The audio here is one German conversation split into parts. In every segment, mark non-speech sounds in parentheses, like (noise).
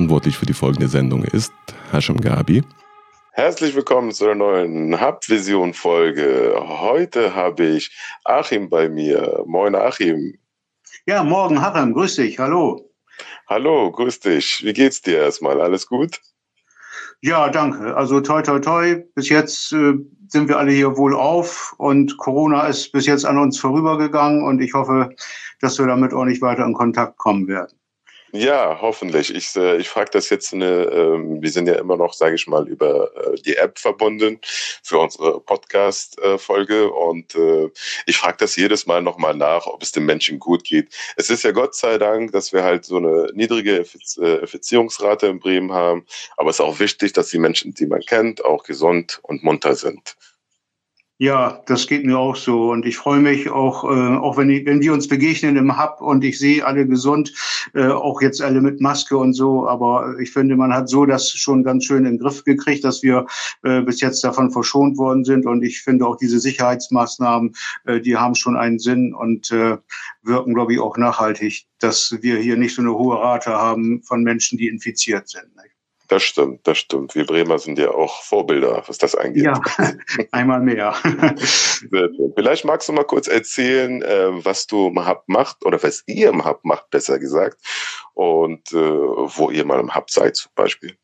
verantwortlich für die folgende Sendung ist Hashim Gabi. Herzlich willkommen zu einer neuen Hauptvision-Folge. Heute habe ich Achim bei mir. Moin, Achim. Ja, morgen, Harem. Grüß dich. Hallo. Hallo, grüß dich. Wie geht's dir erstmal? Alles gut? Ja, danke. Also toi, toi, toi. Bis jetzt äh, sind wir alle hier wohl auf und Corona ist bis jetzt an uns vorübergegangen und ich hoffe, dass wir damit auch nicht weiter in Kontakt kommen werden. Ja, hoffentlich. Ich, äh, ich frage das jetzt eine, ähm, wir sind ja immer noch, sage ich mal, über äh, die App verbunden für unsere Podcast-Folge äh, und äh, ich frage das jedes Mal nochmal nach, ob es den Menschen gut geht. Es ist ja Gott sei Dank, dass wir halt so eine niedrige Effizierungsrate in Bremen haben, aber es ist auch wichtig, dass die Menschen, die man kennt, auch gesund und munter sind. Ja, das geht mir auch so. Und ich freue mich auch, äh, auch wenn, ich, wenn wir uns begegnen im Hub und ich sehe alle gesund, äh, auch jetzt alle mit Maske und so. Aber ich finde, man hat so das schon ganz schön in den Griff gekriegt, dass wir äh, bis jetzt davon verschont worden sind. Und ich finde auch diese Sicherheitsmaßnahmen, äh, die haben schon einen Sinn und äh, wirken, glaube ich, auch nachhaltig, dass wir hier nicht so eine hohe Rate haben von Menschen, die infiziert sind. Nicht? Das stimmt, das stimmt. Wir Bremer sind ja auch Vorbilder, was das angeht. Ja, (laughs) einmal mehr. Vielleicht magst du mal kurz erzählen, äh, was du im Hub macht oder was ihr im Hub macht, besser gesagt, und äh, wo ihr mal im Hub seid zum Beispiel.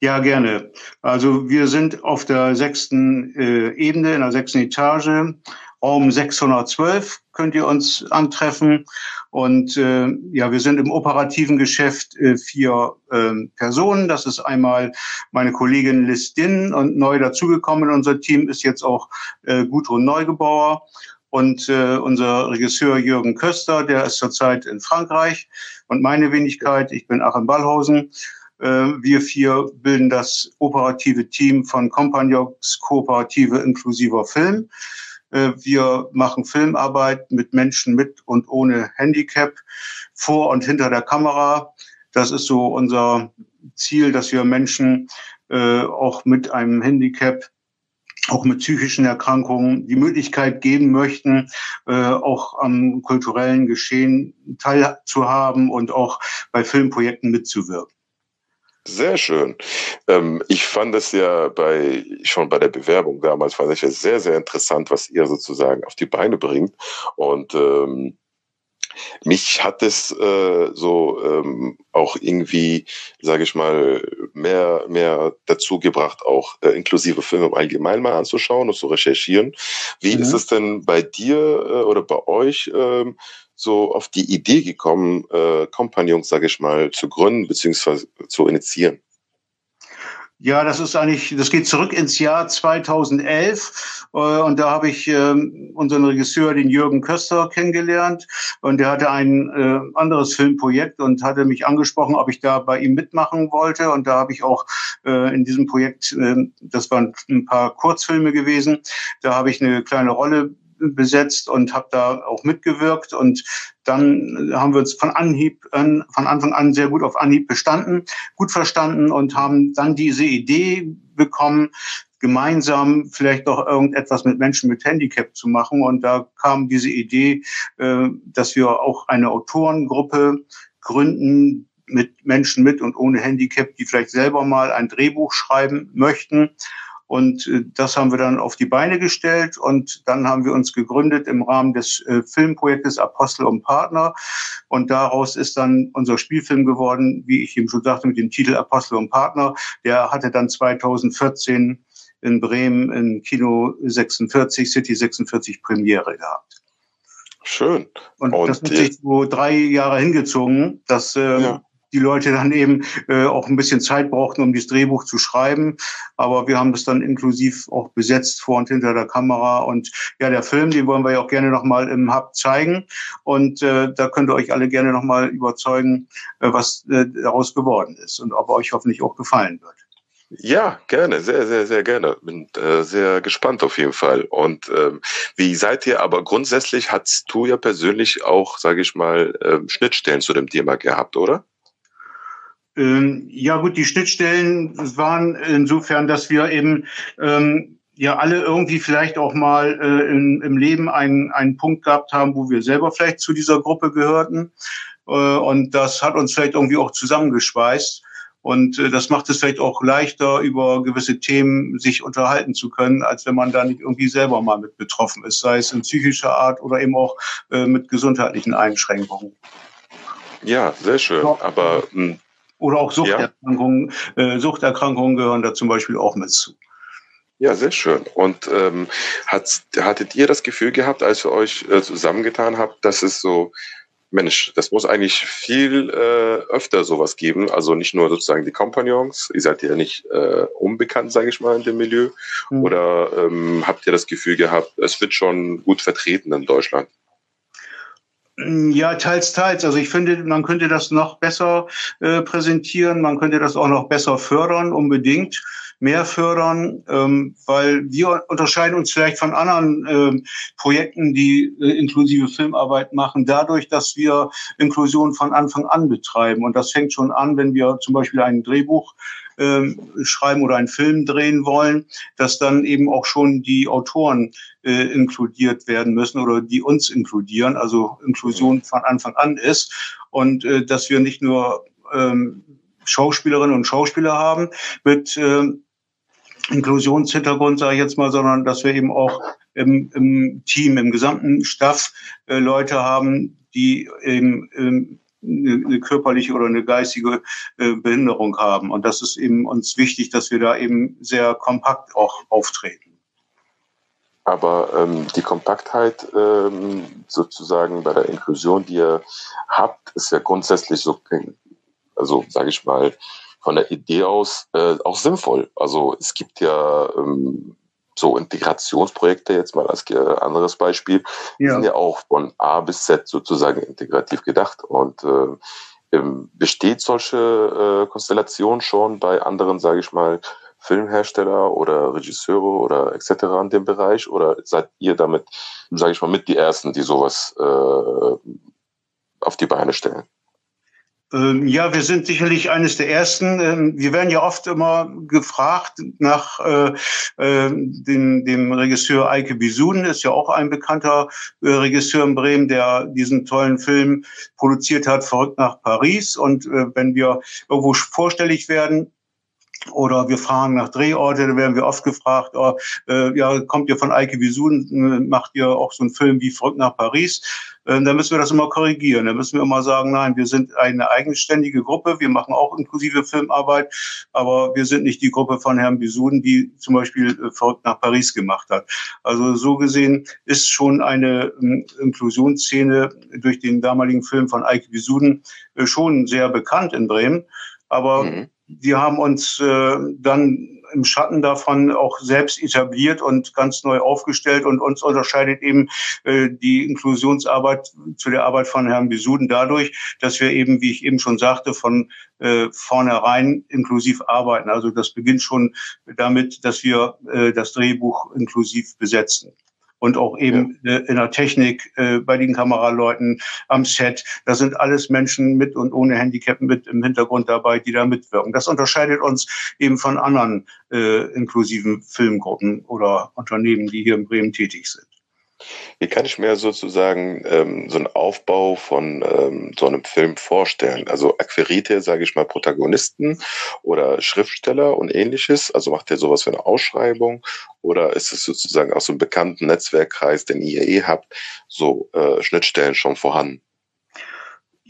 Ja, gerne. Also wir sind auf der sechsten äh, Ebene, in der sechsten Etage Raum 612 könnt ihr uns antreffen. Und äh, ja, wir sind im operativen Geschäft äh, vier äh, Personen. Das ist einmal meine Kollegin Liz Din und neu dazugekommen unser Team ist jetzt auch äh, Gudrun Neugebauer und äh, unser Regisseur Jürgen Köster, der ist zurzeit in Frankreich. Und meine Wenigkeit, ich bin Achim Ballhausen. Äh, wir vier bilden das operative Team von Compagnons Kooperative inklusiver Film. Äh, wir machen Filmarbeit mit Menschen mit und ohne Handicap vor und hinter der Kamera. Das ist so unser Ziel, dass wir Menschen äh, auch mit einem Handicap auch mit psychischen Erkrankungen die Möglichkeit geben möchten, äh, auch am kulturellen Geschehen teilzuhaben und auch bei Filmprojekten mitzuwirken. Sehr schön. Ähm, ich fand es ja bei, schon bei der Bewerbung damals, fand ich ja sehr, sehr interessant, was ihr sozusagen auf die Beine bringt. Und ähm, mich hat es äh, so ähm, auch irgendwie, sage ich mal, mehr, mehr dazu gebracht, auch äh, inklusive Filme im Allgemeinen mal anzuschauen und zu recherchieren. Wie mhm. ist es denn bei dir äh, oder bei euch ähm, so auf die Idee gekommen, äh, Kompagnons, sage ich mal, zu gründen bzw. zu initiieren? Ja, das ist eigentlich, das geht zurück ins Jahr 2011 äh, und da habe ich äh, unseren Regisseur, den Jürgen Köster, kennengelernt und der hatte ein äh, anderes Filmprojekt und hatte mich angesprochen, ob ich da bei ihm mitmachen wollte und da habe ich auch äh, in diesem Projekt, äh, das waren ein paar Kurzfilme gewesen, da habe ich eine kleine Rolle besetzt und habe da auch mitgewirkt und dann haben wir uns von Anhieb an, von Anfang an sehr gut auf Anhieb bestanden, gut verstanden und haben dann diese Idee bekommen, gemeinsam vielleicht doch irgendetwas mit Menschen mit Handicap zu machen. Und da kam diese Idee, äh, dass wir auch eine Autorengruppe gründen mit Menschen mit und ohne Handicap, die vielleicht selber mal ein Drehbuch schreiben möchten und äh, das haben wir dann auf die Beine gestellt und dann haben wir uns gegründet im Rahmen des äh, Filmprojektes Apostel und Partner. Und daraus ist dann unser Spielfilm geworden, wie ich eben schon sagte, mit dem Titel Apostel und Partner. Der hatte dann 2014 in Bremen in Kino 46, City 46 Premiere gehabt. Schön. Und, und das hat sich so drei Jahre hingezogen. dass äh, ja die Leute dann eben äh, auch ein bisschen Zeit brauchten, um dieses Drehbuch zu schreiben. Aber wir haben das dann inklusiv auch besetzt vor und hinter der Kamera. Und ja, der Film, den wollen wir ja auch gerne nochmal im Hub zeigen. Und äh, da könnt ihr euch alle gerne nochmal überzeugen, äh, was äh, daraus geworden ist und ob euch hoffentlich auch gefallen wird. Ja, gerne, sehr, sehr, sehr gerne. Bin äh, sehr gespannt auf jeden Fall. Und ähm, wie seid ihr, aber grundsätzlich hast du ja persönlich auch, sage ich mal, äh, Schnittstellen zu dem Thema gehabt, oder? Ähm, ja gut, die Schnittstellen waren insofern, dass wir eben ähm, ja alle irgendwie vielleicht auch mal äh, in, im Leben einen, einen Punkt gehabt haben, wo wir selber vielleicht zu dieser Gruppe gehörten. Äh, und das hat uns vielleicht irgendwie auch zusammengeschweißt. Und äh, das macht es vielleicht auch leichter, über gewisse Themen sich unterhalten zu können, als wenn man da nicht irgendwie selber mal mit betroffen ist, sei es in psychischer Art oder eben auch äh, mit gesundheitlichen Einschränkungen. Ja, sehr schön. Aber mh, hm, oder auch Suchterkrankungen, ja. äh, Suchterkrankungen gehören da zum Beispiel auch mit zu. Ja, sehr schön. Und ähm, hat, hattet ihr das Gefühl gehabt, als ihr euch äh, zusammengetan habt, dass es so, Mensch, das muss eigentlich viel äh, öfter sowas geben. Also nicht nur sozusagen die Kompagnons, ihr seid ja nicht äh, unbekannt, sage ich mal, in dem Milieu. Mhm. Oder ähm, habt ihr das Gefühl gehabt, es wird schon gut vertreten in Deutschland? Ja, teils, teils. Also ich finde, man könnte das noch besser äh, präsentieren, man könnte das auch noch besser fördern, unbedingt mehr fördern, ähm, weil wir unterscheiden uns vielleicht von anderen äh, Projekten, die äh, inklusive Filmarbeit machen, dadurch, dass wir Inklusion von Anfang an betreiben. Und das fängt schon an, wenn wir zum Beispiel ein Drehbuch ähm, schreiben oder einen Film drehen wollen, dass dann eben auch schon die Autoren äh, inkludiert werden müssen oder die uns inkludieren, also Inklusion von Anfang an ist. Und äh, dass wir nicht nur ähm, Schauspielerinnen und Schauspieler haben mit äh, Inklusionshintergrund, sage ich jetzt mal, sondern dass wir eben auch im, im Team, im gesamten Staff äh, Leute haben, die eben ähm, eine körperliche oder eine geistige äh, Behinderung haben. Und das ist eben uns wichtig, dass wir da eben sehr kompakt auch auftreten. Aber ähm, die Kompaktheit ähm, sozusagen bei der Inklusion, die ihr habt, ist ja grundsätzlich so, also sage ich mal, von der Idee aus äh, auch sinnvoll. Also es gibt ja ähm, so Integrationsprojekte jetzt mal als anderes Beispiel, ja. sind ja auch von A bis Z sozusagen integrativ gedacht und äh, besteht solche äh, Konstellation schon bei anderen, sage ich mal, Filmhersteller oder Regisseure oder etc. in dem Bereich oder seid ihr damit, sage ich mal, mit die ersten, die sowas äh, auf die Beine stellen? Ähm, ja, wir sind sicherlich eines der ersten. Ähm, wir werden ja oft immer gefragt nach äh, äh, dem, dem Regisseur Eike Bisuden, ist ja auch ein bekannter äh, Regisseur in Bremen, der diesen tollen Film produziert hat, Verrückt nach Paris. Und äh, wenn wir irgendwo vorstellig werden, oder wir fragen nach Drehorte, da werden wir oft gefragt, oh, äh, ja, kommt ihr von Eike Visun, macht ihr auch so einen Film wie Verrückt nach Paris? Äh, da müssen wir das immer korrigieren. Da müssen wir immer sagen, nein, wir sind eine eigenständige Gruppe, wir machen auch inklusive Filmarbeit, aber wir sind nicht die Gruppe von Herrn Bisuden, die zum Beispiel äh, Verrückt nach Paris gemacht hat. Also so gesehen ist schon eine äh, Inklusionsszene durch den damaligen Film von Eike Bisuden äh, schon sehr bekannt in Bremen. Aber mhm wir haben uns äh, dann im Schatten davon auch selbst etabliert und ganz neu aufgestellt und uns unterscheidet eben äh, die Inklusionsarbeit zu der Arbeit von Herrn Besuden dadurch, dass wir eben, wie ich eben schon sagte, von äh, vornherein inklusiv arbeiten. Also das beginnt schon damit, dass wir äh, das Drehbuch inklusiv besetzen und auch eben ja. Äh, in der Technik, äh, bei den Kameraleuten, am Set. Da sind alles Menschen mit und ohne Handicap mit im Hintergrund dabei, die da mitwirken. Das unterscheidet uns eben von anderen äh, inklusiven Filmgruppen oder Unternehmen, die hier in Bremen tätig sind. Wie kann ich mir sozusagen ähm, so einen Aufbau von ähm, so einem Film vorstellen? Also akquiriert ihr, sage ich mal, Protagonisten oder Schriftsteller und ähnliches? Also macht ihr sowas für eine Ausschreibung? Oder ist es sozusagen aus so einem bekannten Netzwerkkreis, den ihr eh habt, so äh, Schnittstellen schon vorhanden?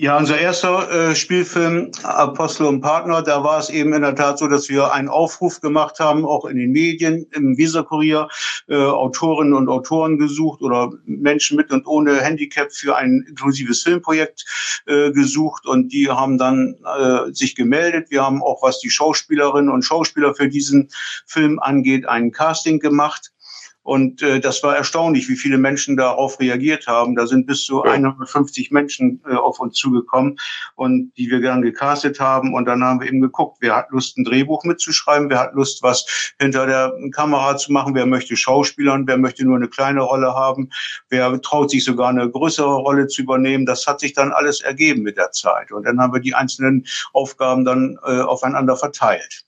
Ja, unser erster äh, Spielfilm Apostel und Partner, da war es eben in der Tat so, dass wir einen Aufruf gemacht haben, auch in den Medien, im Visa-Kurier, äh, Autorinnen und Autoren gesucht oder Menschen mit und ohne Handicap für ein inklusives Filmprojekt äh, gesucht und die haben dann äh, sich gemeldet. Wir haben auch, was die Schauspielerinnen und Schauspieler für diesen Film angeht, ein Casting gemacht. Und äh, das war erstaunlich, wie viele Menschen darauf reagiert haben. Da sind bis zu 150 Menschen äh, auf uns zugekommen und die wir gern gecastet haben. Und dann haben wir eben geguckt, wer hat Lust, ein Drehbuch mitzuschreiben, wer hat Lust, was hinter der Kamera zu machen, wer möchte Schauspielern, wer möchte nur eine kleine Rolle haben, wer traut sich sogar eine größere Rolle zu übernehmen. Das hat sich dann alles ergeben mit der Zeit. Und dann haben wir die einzelnen Aufgaben dann äh, aufeinander verteilt.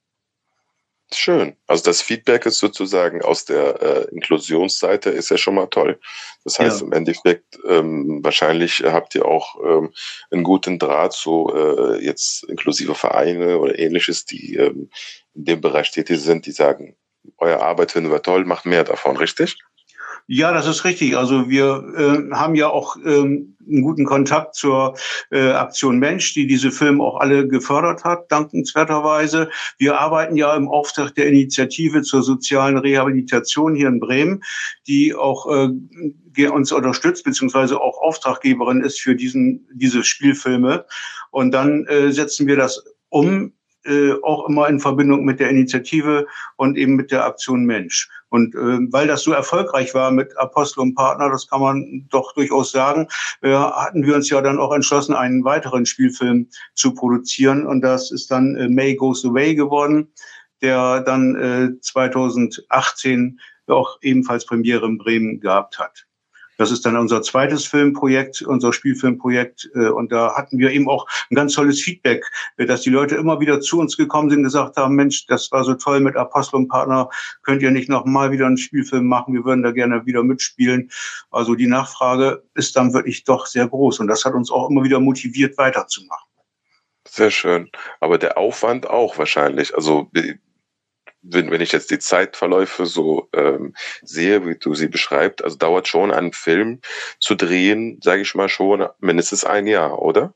Schön. Also das Feedback ist sozusagen aus der äh, Inklusionsseite ist ja schon mal toll. Das heißt ja. im Endeffekt ähm, wahrscheinlich habt ihr auch ähm, einen guten Draht zu äh, jetzt inklusive Vereine oder ähnliches, die ähm, in dem Bereich tätig sind, die sagen, euer Arbeit finden wir toll, macht mehr davon, richtig? Ja, das ist richtig. Also wir äh, haben ja auch ähm, einen guten Kontakt zur äh, Aktion Mensch, die diese Filme auch alle gefördert hat, dankenswerterweise. Wir arbeiten ja im Auftrag der Initiative zur sozialen Rehabilitation hier in Bremen, die auch äh, uns unterstützt, beziehungsweise auch Auftraggeberin ist für diesen, diese Spielfilme. Und dann äh, setzen wir das um äh, auch immer in Verbindung mit der Initiative und eben mit der Aktion Mensch. Und äh, weil das so erfolgreich war mit Apostel und Partner, das kann man doch durchaus sagen, äh, hatten wir uns ja dann auch entschlossen, einen weiteren Spielfilm zu produzieren. Und das ist dann äh, May Goes Away geworden, der dann äh, 2018 auch ebenfalls Premiere in Bremen gehabt hat. Das ist dann unser zweites Filmprojekt, unser Spielfilmprojekt. Äh, und da hatten wir eben auch ein ganz tolles Feedback, äh, dass die Leute immer wieder zu uns gekommen sind, gesagt haben, Mensch, das war so toll mit Apostel und Partner. Könnt ihr nicht noch mal wieder einen Spielfilm machen? Wir würden da gerne wieder mitspielen. Also die Nachfrage ist dann wirklich doch sehr groß. Und das hat uns auch immer wieder motiviert, weiterzumachen. Sehr schön. Aber der Aufwand auch wahrscheinlich. Also wenn, wenn ich jetzt die Zeitverläufe so ähm, sehe, wie du sie beschreibst, also dauert schon einen Film zu drehen, sage ich mal schon, mindestens ein Jahr, oder?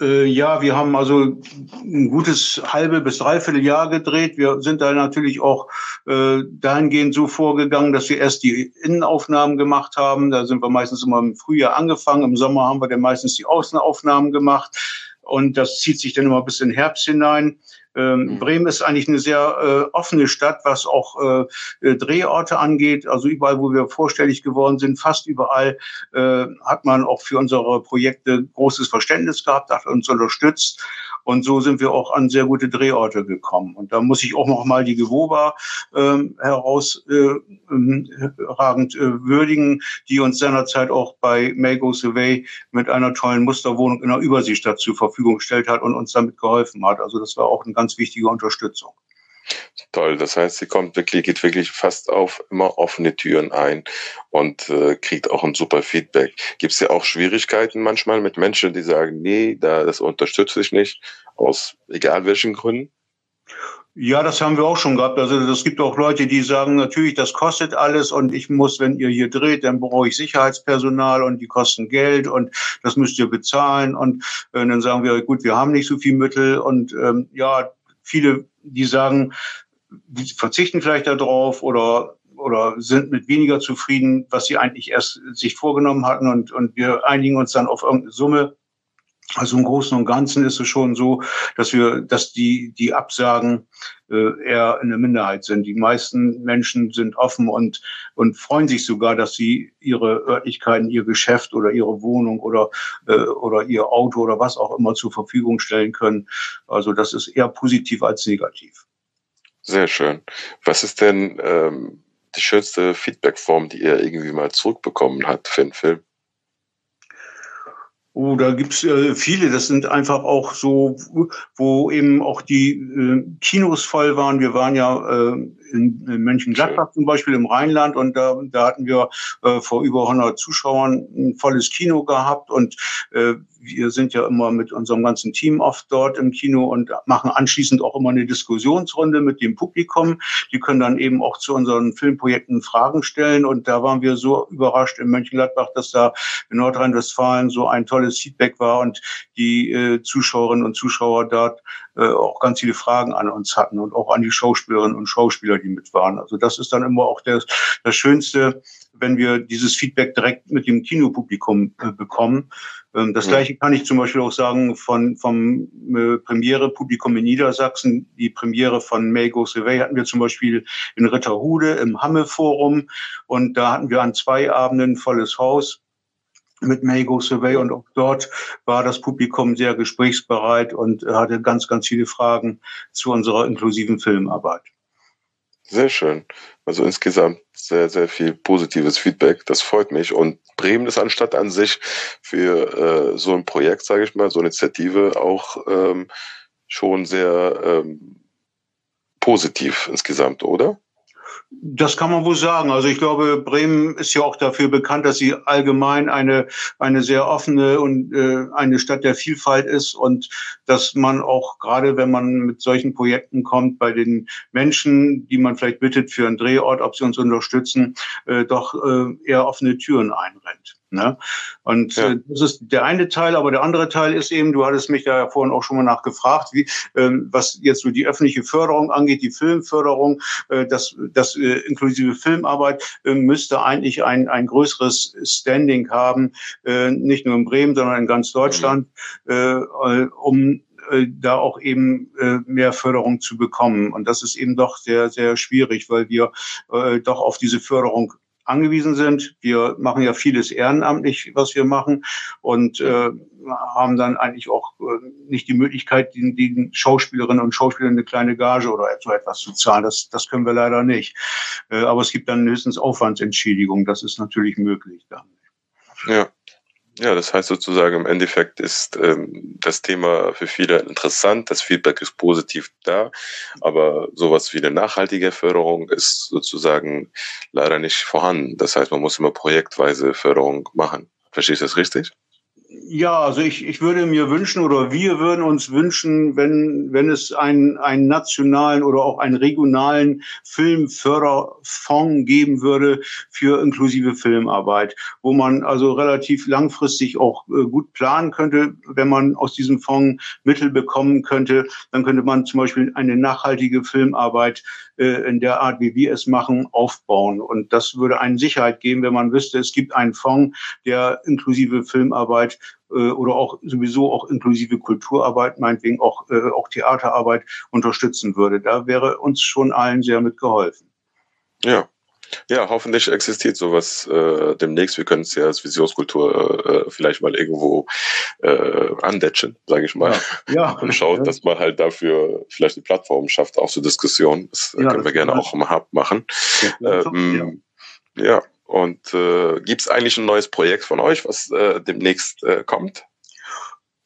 Äh, ja, wir haben also ein gutes halbe bis dreiviertel Jahr gedreht. Wir sind da natürlich auch äh, dahingehend so vorgegangen, dass wir erst die Innenaufnahmen gemacht haben. Da sind wir meistens immer im Frühjahr angefangen. Im Sommer haben wir dann meistens die Außenaufnahmen gemacht. Und das zieht sich dann immer bis in den Herbst hinein. Ähm, mhm. Bremen ist eigentlich eine sehr äh, offene Stadt, was auch äh, äh, Drehorte angeht. Also überall, wo wir vorstellig geworden sind, fast überall äh, hat man auch für unsere Projekte großes Verständnis gehabt, hat uns unterstützt. Und so sind wir auch an sehr gute Drehorte gekommen. Und da muss ich auch noch mal die Gewoba ähm, herausragend äh, äh, würdigen, die uns seinerzeit auch bei May Goes Away mit einer tollen Musterwohnung in der Überseestadt zur Verfügung gestellt hat und uns damit geholfen hat. Also das war auch eine ganz wichtige Unterstützung. Toll, das heißt, sie kommt wirklich, geht wirklich fast auf immer offene Türen ein und äh, kriegt auch ein super Feedback. Gibt es ja auch Schwierigkeiten manchmal mit Menschen, die sagen, nee, da das unterstütze ich nicht, aus egal welchen Gründen? Ja, das haben wir auch schon gehabt. Also es gibt auch Leute, die sagen, natürlich, das kostet alles und ich muss, wenn ihr hier dreht, dann brauche ich Sicherheitspersonal und die kosten Geld und das müsst ihr bezahlen. Und äh, dann sagen wir, gut, wir haben nicht so viel Mittel und ähm, ja, viele, die sagen, verzichten vielleicht darauf oder oder sind mit weniger zufrieden, was sie eigentlich erst sich vorgenommen hatten und, und wir einigen uns dann auf irgendeine Summe. Also im Großen und Ganzen ist es schon so, dass wir, dass die, die Absagen äh, eher eine Minderheit sind. Die meisten Menschen sind offen und, und freuen sich sogar, dass sie ihre Örtlichkeiten, ihr Geschäft oder ihre Wohnung oder, äh, oder ihr Auto oder was auch immer zur Verfügung stellen können. Also das ist eher positiv als negativ. Sehr schön. Was ist denn ähm, die schönste Feedbackform, die ihr irgendwie mal zurückbekommen habt für einen Film? Oh, da gibt's äh, viele. Das sind einfach auch so, wo eben auch die äh, Kinos voll waren. Wir waren ja äh, in, in Mönchengladbach zum Beispiel im Rheinland und da, da hatten wir äh, vor über 100 Zuschauern ein volles Kino gehabt und äh, wir sind ja immer mit unserem ganzen Team oft dort im Kino und machen anschließend auch immer eine Diskussionsrunde mit dem Publikum. Die können dann eben auch zu unseren Filmprojekten Fragen stellen und da waren wir so überrascht in Mönchengladbach, dass da in Nordrhein-Westfalen so ein tolles Feedback war und die äh, Zuschauerinnen und Zuschauer dort äh, auch ganz viele Fragen an uns hatten und auch an die Schauspielerinnen und Schauspieler, die mit waren. Also das ist dann immer auch das, das Schönste, wenn wir dieses Feedback direkt mit dem Kinopublikum äh, bekommen. Ähm, das gleiche kann ich zum Beispiel auch sagen von, vom äh, Premiere-Publikum in Niedersachsen. Die Premiere von May Goes Away hatten wir zum Beispiel in Ritterhude im Hamme-Forum und da hatten wir an zwei Abenden volles Haus mit Mago Survey und auch dort war das Publikum sehr gesprächsbereit und hatte ganz, ganz viele Fragen zu unserer inklusiven Filmarbeit. Sehr schön. Also insgesamt sehr, sehr viel positives Feedback. Das freut mich. Und Bremen ist anstatt an sich für äh, so ein Projekt, sage ich mal, so eine Initiative auch ähm, schon sehr ähm, positiv insgesamt, oder? Das kann man wohl sagen. Also ich glaube, Bremen ist ja auch dafür bekannt, dass sie allgemein eine, eine sehr offene und äh, eine Stadt der Vielfalt ist und dass man auch gerade, wenn man mit solchen Projekten kommt, bei den Menschen, die man vielleicht bittet für einen Drehort, ob sie uns unterstützen, äh, doch äh, eher offene Türen einrennt. Ne? Und ja. äh, das ist der eine Teil, aber der andere Teil ist eben, du hattest mich da ja vorhin auch schon mal nachgefragt, wie, ähm, was jetzt so die öffentliche Förderung angeht, die Filmförderung, äh, das, das äh, inklusive Filmarbeit äh, müsste eigentlich ein, ein größeres Standing haben, äh, nicht nur in Bremen, sondern in ganz Deutschland, mhm. äh, um äh, da auch eben äh, mehr Förderung zu bekommen. Und das ist eben doch sehr, sehr schwierig, weil wir äh, doch auf diese Förderung angewiesen sind. Wir machen ja vieles ehrenamtlich, was wir machen und äh, haben dann eigentlich auch äh, nicht die Möglichkeit, den, den Schauspielerinnen und Schauspielern eine kleine Gage oder so etwas zu zahlen. Das, das können wir leider nicht. Äh, aber es gibt dann höchstens Aufwandsentschädigung. Das ist natürlich möglich dann. Ja. Ja, das heißt sozusagen im Endeffekt ist ähm, das Thema für viele interessant, das Feedback ist positiv da, aber sowas wie eine nachhaltige Förderung ist sozusagen leider nicht vorhanden. Das heißt, man muss immer projektweise Förderung machen. Verstehst du das richtig? Ja, also ich, ich würde mir wünschen oder wir würden uns wünschen, wenn, wenn es einen, einen nationalen oder auch einen regionalen Filmförderfonds geben würde für inklusive Filmarbeit, wo man also relativ langfristig auch äh, gut planen könnte, wenn man aus diesem Fonds Mittel bekommen könnte, dann könnte man zum Beispiel eine nachhaltige Filmarbeit äh, in der Art, wie wir es machen, aufbauen. Und das würde einen Sicherheit geben, wenn man wüsste, es gibt einen Fonds, der inklusive Filmarbeit äh, oder auch sowieso auch inklusive Kulturarbeit, meinetwegen auch, äh, auch Theaterarbeit unterstützen würde. Da wäre uns schon allen sehr mitgeholfen. Ja, ja, hoffentlich existiert sowas äh, demnächst. Wir können es ja als Visionskultur äh, vielleicht mal irgendwo äh, andetschen, sage ich mal. Ja, ja. Und schaut, dass man halt dafür vielleicht eine Plattform schafft, auch zur Diskussion. Das ja, können das wir gerne auch im Hub machen. Ja, ähm, ja. Und äh, gibt es eigentlich ein neues Projekt von euch, was äh, demnächst äh, kommt?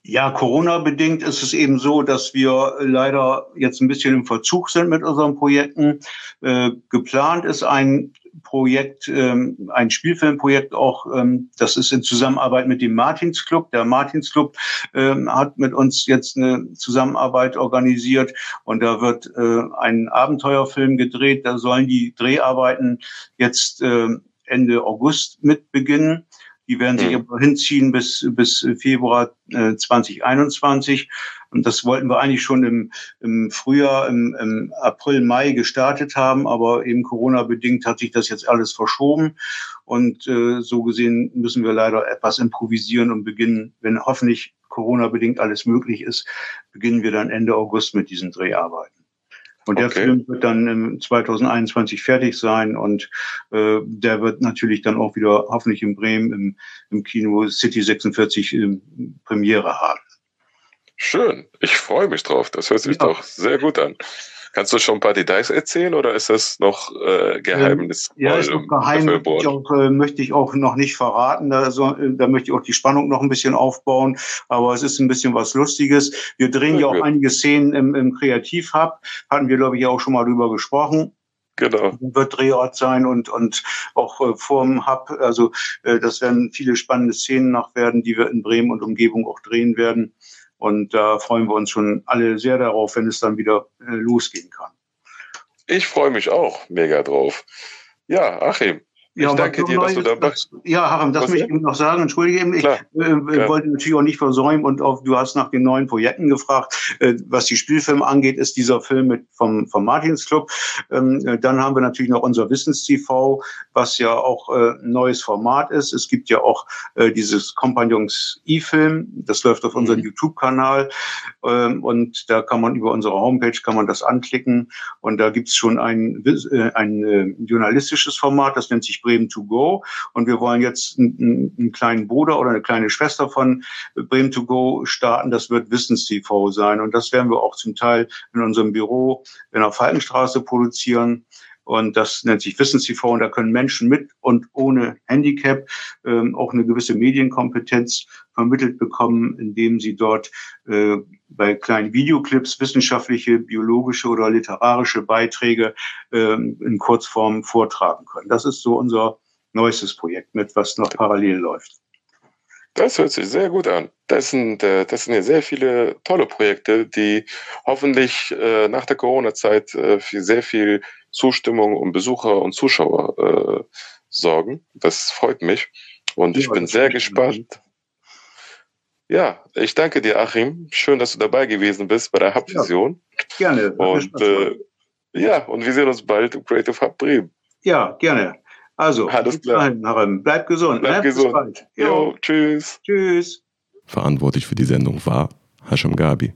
Ja, Corona-bedingt ist es eben so, dass wir leider jetzt ein bisschen im Verzug sind mit unseren Projekten. Äh, geplant ist ein Projekt, ähm, ein Spielfilmprojekt auch, ähm, das ist in Zusammenarbeit mit dem Martinsclub. Der Martinsclub ähm, hat mit uns jetzt eine Zusammenarbeit organisiert und da wird äh, ein Abenteuerfilm gedreht. Da sollen die Dreharbeiten jetzt äh, Ende August mit beginnen. Die werden sich mhm. aber hinziehen bis, bis Februar äh, 2021. Und das wollten wir eigentlich schon im, im Frühjahr, im, im April, Mai gestartet haben, aber eben Corona-bedingt hat sich das jetzt alles verschoben. Und äh, so gesehen müssen wir leider etwas improvisieren und beginnen, wenn hoffentlich Corona-bedingt alles möglich ist, beginnen wir dann Ende August mit diesen Dreharbeiten. Und der okay. Film wird dann im 2021 fertig sein und äh, der wird natürlich dann auch wieder hoffentlich in Bremen im, im Kino City 46 ähm, Premiere haben. Schön, ich freue mich drauf. Das hört sich ja. doch sehr gut an. Kannst du schon ein paar Details erzählen oder ist das noch äh, Geheimnis? Ähm, ja, ist noch geheim. Ich, auch, äh, möchte ich auch noch nicht verraten. Da, so, äh, da möchte ich auch die Spannung noch ein bisschen aufbauen. Aber es ist ein bisschen was Lustiges. Wir drehen ja, ja auch einige Szenen im, im Kreativhub. Hatten wir, glaube ich, auch schon mal drüber gesprochen. Genau. Wird Drehort sein und, und auch äh, vorm Hub. Also äh, das werden viele spannende Szenen noch werden, die wir in Bremen und Umgebung auch drehen werden. Und da freuen wir uns schon alle sehr darauf, wenn es dann wieder äh, losgehen kann. Ich freue mich auch mega drauf. Ja, Achim, ja, ich danke dir, dass du da bist. Ja, Harem, das möchte ich eben noch sagen. Entschuldige eben, ich klar, äh, wollte natürlich auch nicht versäumen und auch, du hast nach den neuen Projekten gefragt. Äh, was die Spielfilme angeht, ist dieser Film mit vom, vom Martins Club. Ähm, äh, dann haben wir natürlich noch unser Wissens-TV, was ja auch äh, ein neues Format ist. Es gibt ja auch äh, dieses Kompagnons E-Film, das läuft auf unserem mhm. YouTube-Kanal. Ähm, und da kann man über unsere Homepage kann man das anklicken. Und da gibt's schon ein, äh, ein äh, journalistisches Format, das nennt sich Bremen to go. Und wir wollen jetzt einen, einen kleinen Bruder oder eine kleine Schwester von Bremen to go starten. Das wird Wissens-TV sein. Und das werden wir auch zum Teil in unserem Büro in der Falkenstraße produzieren. Und das nennt sich Wissenstv und da können Menschen mit und ohne Handicap ähm, auch eine gewisse Medienkompetenz vermittelt bekommen, indem sie dort äh, bei kleinen Videoclips wissenschaftliche, biologische oder literarische Beiträge äh, in Kurzform vortragen können. Das ist so unser neuestes Projekt mit, was noch parallel läuft. Das hört sich sehr gut an. Das sind, äh, das sind ja sehr viele tolle Projekte, die hoffentlich äh, nach der Corona-Zeit äh, für sehr viel Zustimmung und Besucher und Zuschauer äh, sorgen. Das freut mich. Und ja, ich bin sehr gespannt. Ja, ich danke dir, Achim. Schön, dass du dabei gewesen bist bei der Hub-Vision. Ja, gerne. Und äh, ja, und wir sehen uns bald im Creative Hub Bremen. Ja, gerne. Also, Alles klar. Dahin, Bleib gesund. Bleib ne? gesund. Bis bald. Jo, jo, tschüss. Tschüss. Verantwortlich für die Sendung war Hashim Gabi.